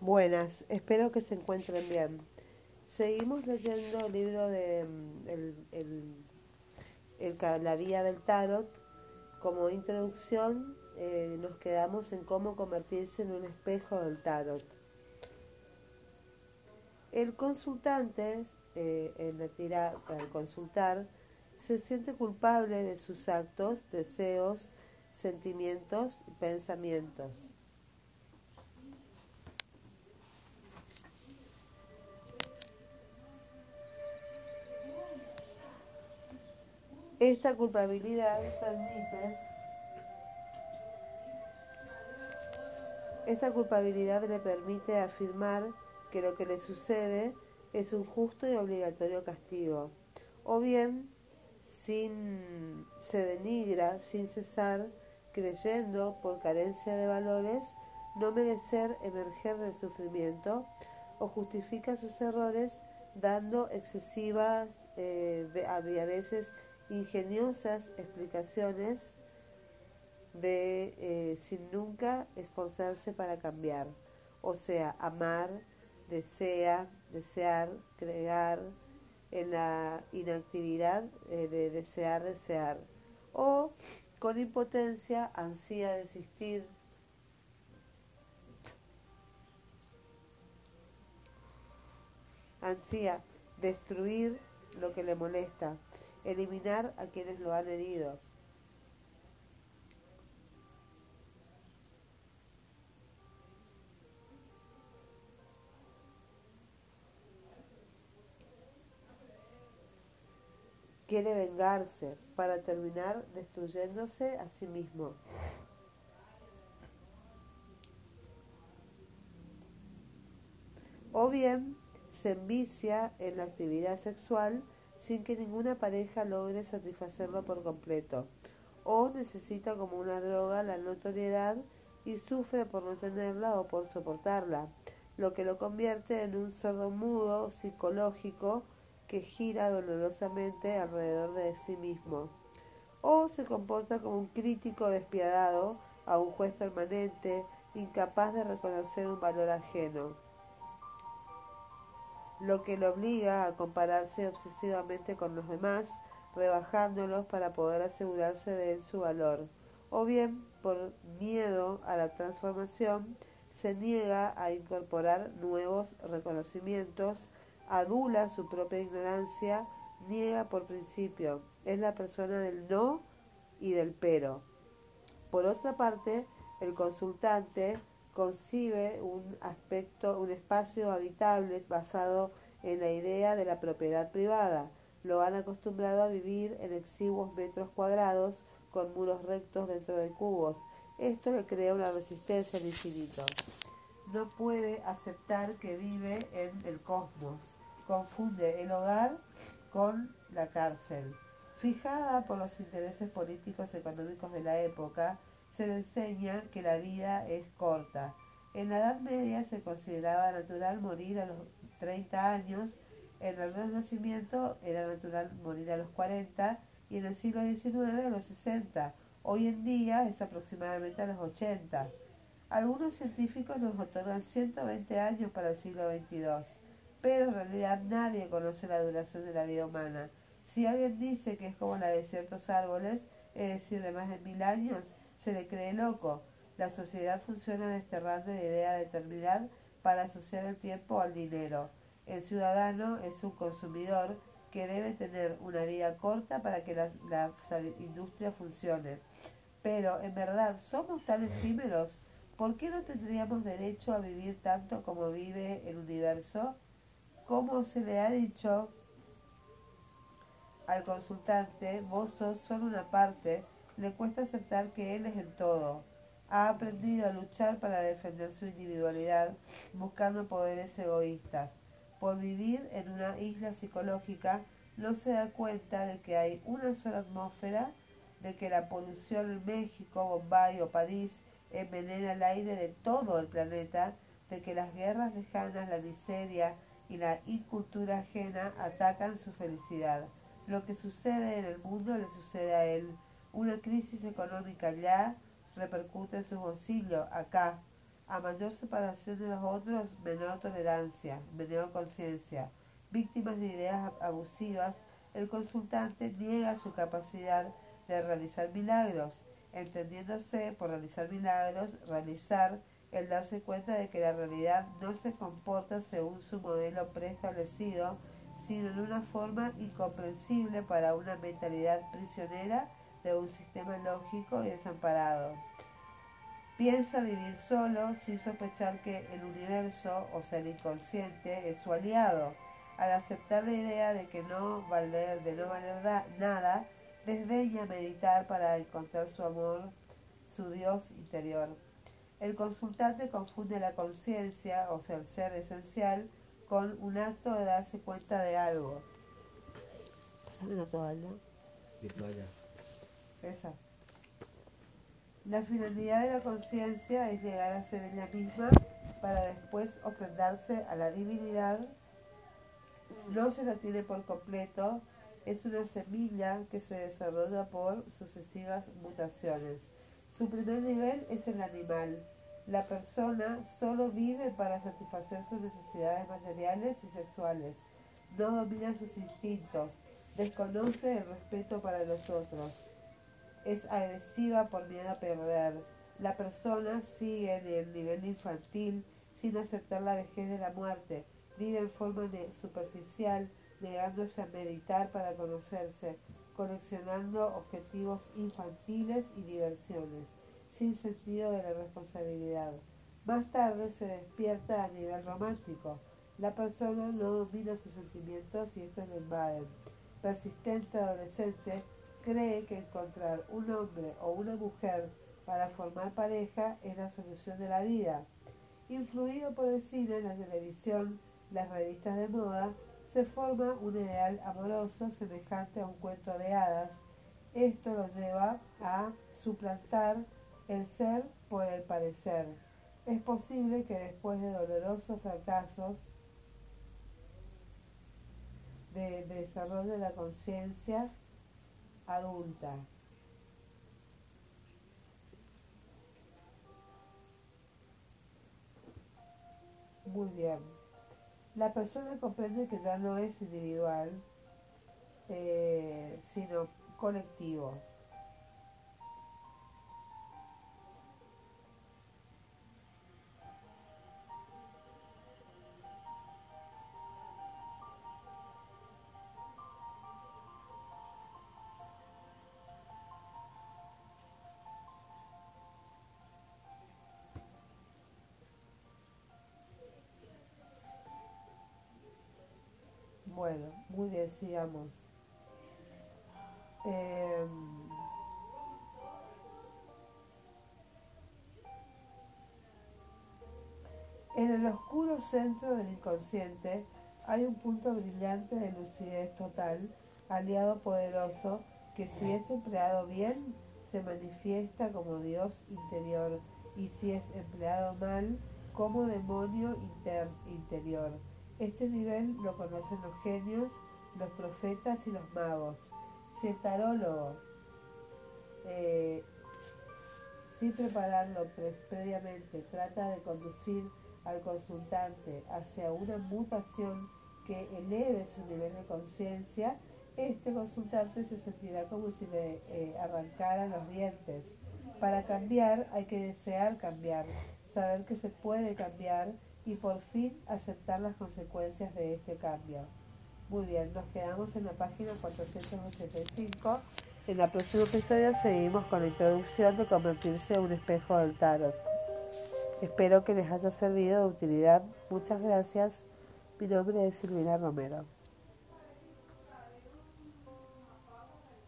Buenas, espero que se encuentren bien. Seguimos leyendo el libro de mm, el, el, La Vía del Tarot. Como introducción eh, nos quedamos en cómo convertirse en un espejo del Tarot. El consultante, eh, en la tira, al consultar, se siente culpable de sus actos, deseos, sentimientos y pensamientos Esta culpabilidad Esta culpabilidad le permite afirmar que lo que le sucede es un justo y obligatorio castigo, o bien sin, se denigra sin cesar, creyendo por carencia de valores no merecer emerger del sufrimiento, o justifica sus errores dando excesivas eh, a veces ingeniosas explicaciones de eh, sin nunca esforzarse para cambiar. O sea, amar, desea, desear, crear, en la inactividad eh, de desear, desear. O con impotencia, ansía desistir. Ansía destruir lo que le molesta eliminar a quienes lo han herido. Quiere vengarse para terminar destruyéndose a sí mismo. O bien se envicia en la actividad sexual sin que ninguna pareja logre satisfacerlo por completo, o necesita como una droga la notoriedad y sufre por no tenerla o por soportarla, lo que lo convierte en un sordo mudo psicológico que gira dolorosamente alrededor de sí mismo, o se comporta como un crítico despiadado a un juez permanente, incapaz de reconocer un valor ajeno lo que lo obliga a compararse obsesivamente con los demás, rebajándolos para poder asegurarse de su valor, o bien por miedo a la transformación, se niega a incorporar nuevos reconocimientos, adula su propia ignorancia, niega por principio, es la persona del no y del pero. Por otra parte, el consultante concibe un aspecto, un espacio habitable basado en la idea de la propiedad privada. Lo han acostumbrado a vivir en exiguos metros cuadrados con muros rectos dentro de cubos. Esto le crea una resistencia al infinito. No puede aceptar que vive en el cosmos. Confunde el hogar con la cárcel. Fijada por los intereses políticos económicos de la época, se le enseña que la vida es corta. En la Edad Media se consideraba natural morir a los 30 años, en el Renacimiento era natural morir a los 40 y en el siglo XIX a los 60. Hoy en día es aproximadamente a los 80. Algunos científicos nos otorgan 120 años para el siglo XXII, pero en realidad nadie conoce la duración de la vida humana. Si alguien dice que es como la de ciertos árboles, es decir, de más de mil años, se le cree loco. La sociedad funciona desterrando la idea de eternidad para asociar el tiempo al dinero. El ciudadano es un consumidor que debe tener una vida corta para que la, industria funcione. Pero, en verdad, ¿somos tan efímeros? ¿Por qué no tendríamos derecho a vivir tanto como vive el universo? Como se le ha dicho al consultante, vos sos una parte le cuesta aceptar que él es el todo. Ha aprendido a luchar para defender su individualidad, buscando poderes egoístas. Por vivir en una isla psicológica, no se da cuenta de que hay una sola atmósfera, de que la polución en México, Bombay o París envenena el aire de todo el planeta, de que las guerras lejanas, la miseria y la incultura ajena atacan su felicidad. Lo que sucede en el mundo le sucede a él una crisis económica allá repercute en su bolsillo acá. A mayor separación de los otros, menor tolerancia, menor conciencia. Víctimas de ideas abusivas, el consultante niega su capacidad de realizar milagros, entendiéndose por realizar milagros, realizar el darse cuenta de que la realidad no se comporta según su modelo preestablecido, sino en una forma incomprensible para una mentalidad prisionera de un sistema lógico y desamparado. Piensa vivir solo sin sospechar que el universo, o sea, el inconsciente, es su aliado. Al aceptar la idea de que no valer, de no valer nada, desdeña meditar para encontrar su amor, su Dios interior. El consultante confunde la conciencia, o sea, el ser esencial, con un acto de darse cuenta de algo. Pásame la toalla. Mi toalla. Esa. La finalidad de la conciencia es llegar a ser ella misma para después ofrendarse a la divinidad. No se la tiene por completo, es una semilla que se desarrolla por sucesivas mutaciones. Su primer nivel es el animal. La persona solo vive para satisfacer sus necesidades materiales y sexuales. No domina sus instintos. Desconoce el respeto para los otros. Es agresiva por miedo a perder. La persona sigue en el nivel infantil sin aceptar la vejez de la muerte. Vive en forma superficial, negándose a meditar para conocerse coleccionando objetivos infantiles y diversiones, sin sentido de la responsabilidad. Más tarde se despierta a nivel romántico. La persona no domina sus sentimientos y estos lo invaden. Persistente adolescente cree que encontrar un hombre o una mujer para formar pareja es la solución de la vida. Influido por el cine, la televisión, las revistas de moda, se forma un ideal amoroso semejante a un cuento de hadas. Esto lo lleva a suplantar el ser por el parecer. Es posible que después de dolorosos fracasos de, desarrollo de la conciencia adulta, muy bien la persona comprende que ya no es individual, eh, sino colectivo. Muy bien, sigamos. Em, en el oscuro centro del inconsciente hay un punto brillante de lucidez total, aliado poderoso, que si es empleado bien, se manifiesta como Dios interior, y si es empleado mal, como demonio interior este nivel lo conocen los genios, los profetas y los magos. Si el tarólogo, eh, sin prepararlo previamente, trata de conducir al consultante hacia una mutación que eleve su nivel de conciencia, este consultante se sentirá como si le eh, arrancaran los dientes. Para cambiar hay que desear cambiar, saber que se puede cambiar y por fin aceptar las consecuencias de este cambio. Muy bien, nos quedamos en la página 485. En el próximo episodio seguimos con la introducción de convertirse en un espejo del tarot. Espero que les haya servido de utilidad. Muchas gracias. Mi nombre es Silvina Romero.